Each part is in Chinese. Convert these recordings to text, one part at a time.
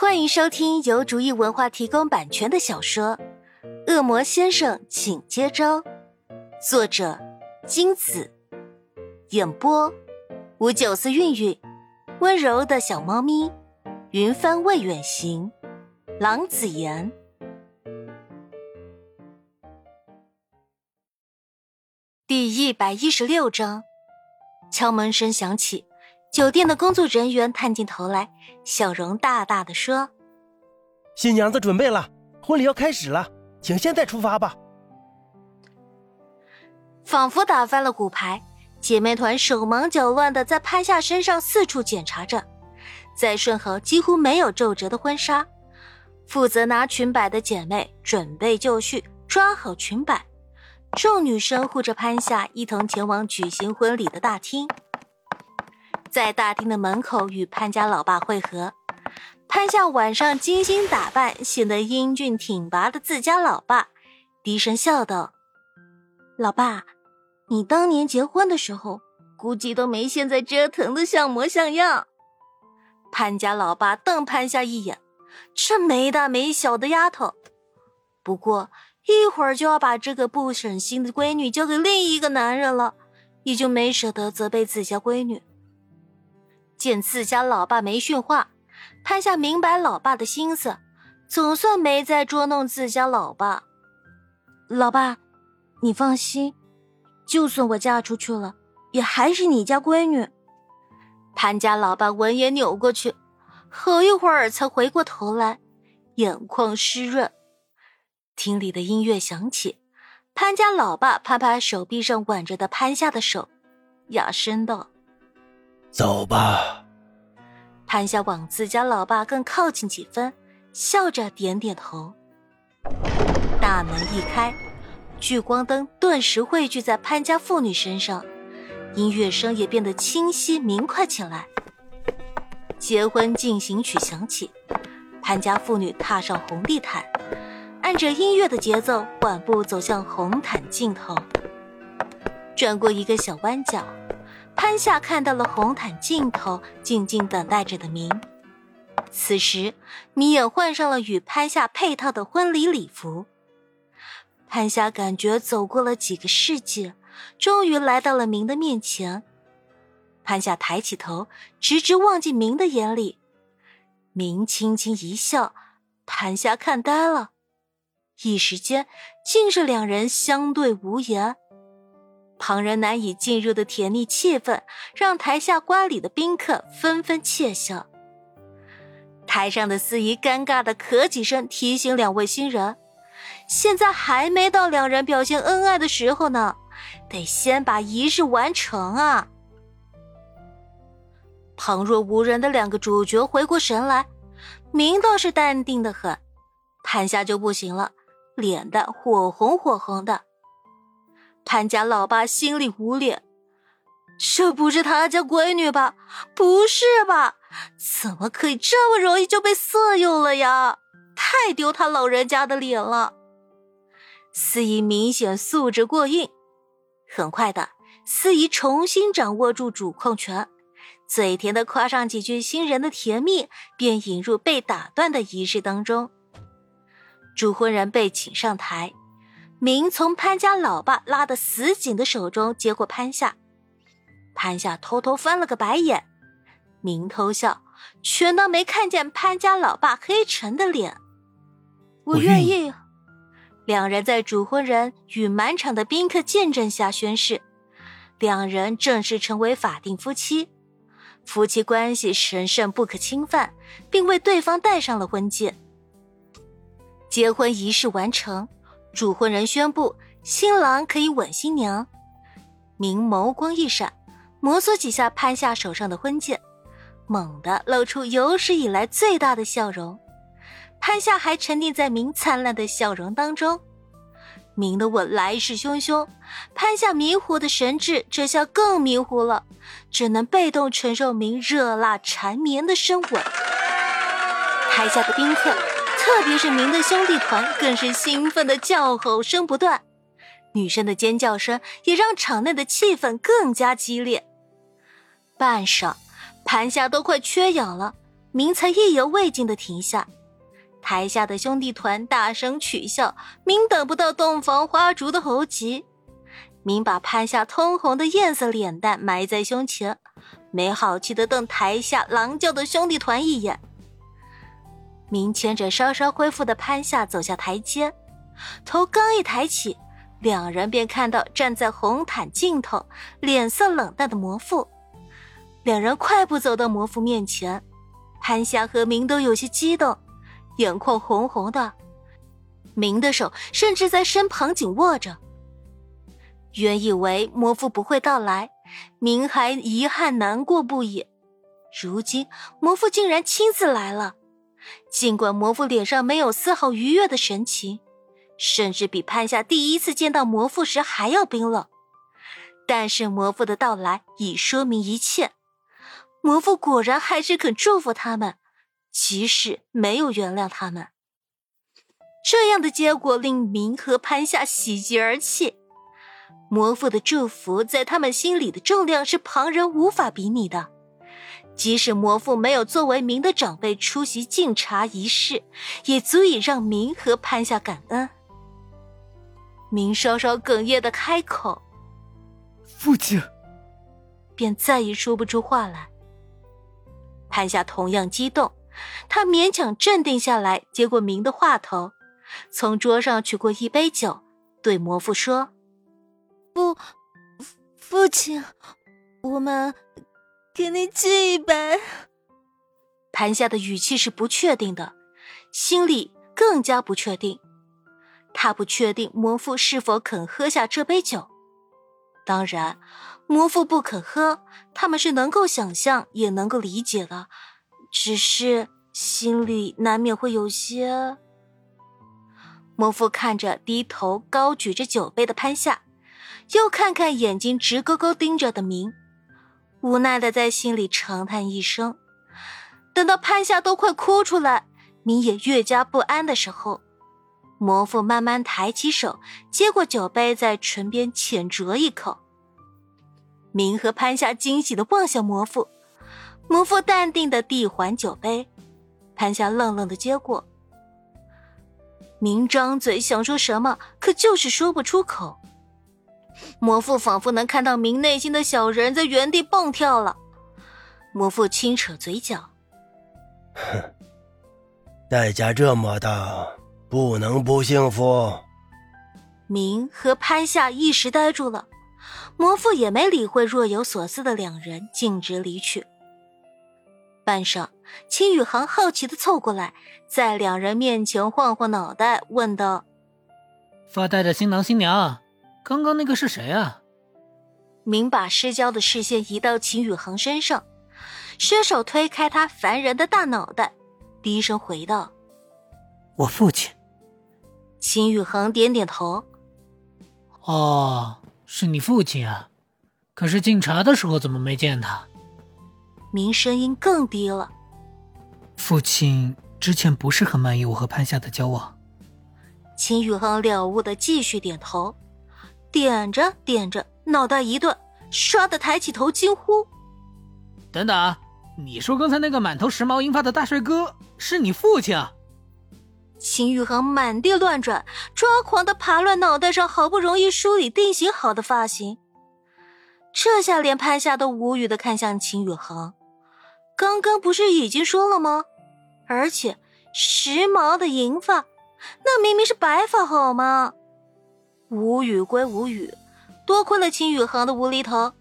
欢迎收听由竹意文化提供版权的小说《恶魔先生，请接招》，作者金子，演播五九四韵韵，温柔的小猫咪，云帆未远行，郎子言。第一百一十六章，敲门声响起。酒店的工作人员探进头来，笑容大大的说：“新娘子准备了，婚礼要开始了，请现在出发吧。”仿佛打翻了骨牌，姐妹团手忙脚乱的在潘夏身上四处检查着，在顺好几乎没有皱褶的婚纱。负责拿裙摆的姐妹准备就绪，抓好裙摆。众女生护着潘夏，一同前往举行婚礼的大厅。在大厅的门口与潘家老爸会合，潘夏晚上精心打扮，显得英俊挺拔的自家老爸，低声笑道：“老爸，你当年结婚的时候，估计都没现在折腾的像模像样。”潘家老爸瞪潘夏一眼，这没大没小的丫头，不过一会儿就要把这个不省心的闺女交给另一个男人了，也就没舍得责备自家闺女。见自家老爸没训话，潘夏明白老爸的心思，总算没再捉弄自家老爸。老爸，你放心，就算我嫁出去了，也还是你家闺女。潘家老爸闻言扭过去，好一会儿才回过头来，眼眶湿润。厅里的音乐响起，潘家老爸拍拍手臂上挽着的潘夏的手，哑声道。走吧。潘夏往自家老爸更靠近几分，笑着点点头。大门一开，聚光灯顿时汇聚在潘家妇女身上，音乐声也变得清晰明快起来。结婚进行曲响起，潘家妇女踏上红地毯，按着音乐的节奏缓步走向红毯尽头，转过一个小弯角。潘夏看到了红毯尽头静静等待着的明，此时明也换上了与潘夏配套的婚礼礼服。潘夏感觉走过了几个世纪，终于来到了明的面前。潘夏抬起头，直直望进明的眼里，明轻轻一笑，潘夏看呆了，一时间竟是两人相对无言。旁人难以进入的甜蜜气氛，让台下观礼的宾客纷纷窃笑。台上的司仪尴尬的咳几声，提醒两位新人：“现在还没到两人表现恩爱的时候呢，得先把仪式完成啊。”旁若无人的两个主角回过神来，明倒是淡定的很，潘夏就不行了，脸蛋火红火红的。潘家老爸心里无脸，这不是他家闺女吧？不是吧？怎么可以这么容易就被色诱了呀？太丢他老人家的脸了！司仪明显素质过硬，很快的，司仪重新掌握住主控权，嘴甜的夸上几句新人的甜蜜，便引入被打断的仪式当中。主婚人被请上台。明从潘家老爸拉得死紧的手中接过潘夏，潘夏偷偷翻了个白眼，明偷笑，全当没看见潘家老爸黑沉的脸。我愿意。两人在主婚人与满场的宾客见证下宣誓，两人正式成为法定夫妻，夫妻关系神圣不可侵犯，并为对方戴上了婚戒。结婚仪式完成。主婚人宣布，新郎可以吻新娘。明眸光一闪，摩挲几下潘夏手上的婚戒，猛地露出有史以来最大的笑容。潘夏还沉浸在明灿烂的笑容当中。明的吻来势汹汹，潘夏迷糊的神智这下更迷糊了，只能被动承受明热辣缠绵的深吻。台下的宾客。特别是明的兄弟团更是兴奋的叫吼声不断，女生的尖叫声也让场内的气氛更加激烈。半晌，盘夏都快缺氧了，明才意犹未尽的停下。台下的兄弟团大声取笑，明等不到洞房花烛的猴急。明把潘夏通红的艳色脸蛋埋在胸前，没好气的瞪台下狼叫的兄弟团一眼。明牵着稍稍恢复的潘夏走下台阶，头刚一抬起，两人便看到站在红毯尽头、脸色冷淡的魔父。两人快步走到魔父面前，潘夏和明都有些激动，眼眶红红的，明的手甚至在身旁紧握着。原以为魔父不会到来，明还遗憾难过不已。如今魔父竟然亲自来了，尽管魔父脸上没有丝毫愉悦的神情，甚至比潘夏第一次见到魔父时还要冰冷，但是魔父的到来已说明一切。魔父果然还是肯祝福他们，即使没有原谅他们。这样的结果令明和潘夏喜极而泣。魔父的祝福在他们心里的重量是旁人无法比拟的，即使魔父没有作为明的长辈出席敬茶仪式，也足以让明和潘夏感恩。明稍稍哽咽的开口：“父亲。”便再也说不出话来。潘夏同样激动，他勉强镇定下来，接过明的话头，从桌上取过一杯酒，对魔父说。父父亲，我们给你敬一杯。潘夏的语气是不确定的，心里更加不确定。他不确定魔父是否肯喝下这杯酒。当然，魔父不肯喝，他们是能够想象，也能够理解的。只是心里难免会有些……魔父看着低头高举着酒杯的潘夏。又看看眼睛直勾勾盯着的明，无奈的在心里长叹一声。等到潘夏都快哭出来，明也越加不安的时候，魔父慢慢抬起手，接过酒杯，在唇边浅啄一口。明和潘夏惊喜的望向魔父，魔父淡定的递还酒杯，潘夏愣愣的接过。明张嘴想说什么，可就是说不出口。魔父仿佛能看到明内心的小人在原地蹦跳了。魔父轻扯嘴角：“哼，代价这么大，不能不幸福。”明和潘夏一时呆住了，魔父也没理会若有所思的两人，径直离去。半晌，秦宇航好奇的凑过来，在两人面前晃晃脑袋，问道：“发呆的新郎新娘。”刚刚那个是谁啊？明把失焦的视线移到秦宇恒身上，伸手推开他烦人的大脑袋，低声回道：“我父亲。”秦宇恒点点头：“哦，是你父亲啊？可是敬茶的时候怎么没见他？”明声音更低了：“父亲之前不是很满意我和潘夏的交往。”秦宇恒了悟的继续点头。点着点着，脑袋一顿，唰的抬起头，惊呼：“等等，你说刚才那个满头时髦银发的大帅哥是你父亲？”啊？秦宇恒满地乱转，抓狂的爬乱脑袋上好不容易梳理定型好的发型，这下连潘夏都无语的看向秦宇恒。刚刚不是已经说了吗？而且时髦的银发，那明明是白发好吗？无语归无语，多亏了秦宇航的无厘头。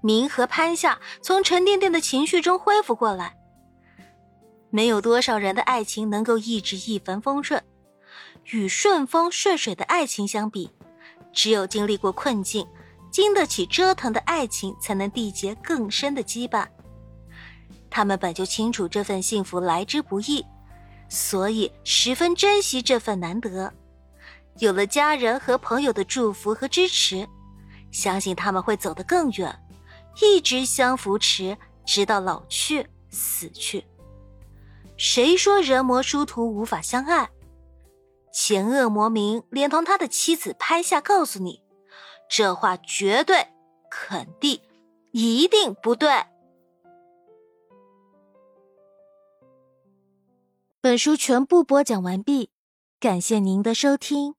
明和潘夏从沉甸甸的情绪中恢复过来。没有多少人的爱情能够一直一帆风顺，与顺风顺水的爱情相比，只有经历过困境、经得起折腾的爱情，才能缔结更深的羁绊。他们本就清楚这份幸福来之不易，所以十分珍惜这份难得。有了家人和朋友的祝福和支持，相信他们会走得更远，一直相扶持，直到老去死去。谁说人魔殊途无法相爱？前恶魔明连同他的妻子拍下告诉你，这话绝对、肯定、一定不对。本书全部播讲完毕，感谢您的收听。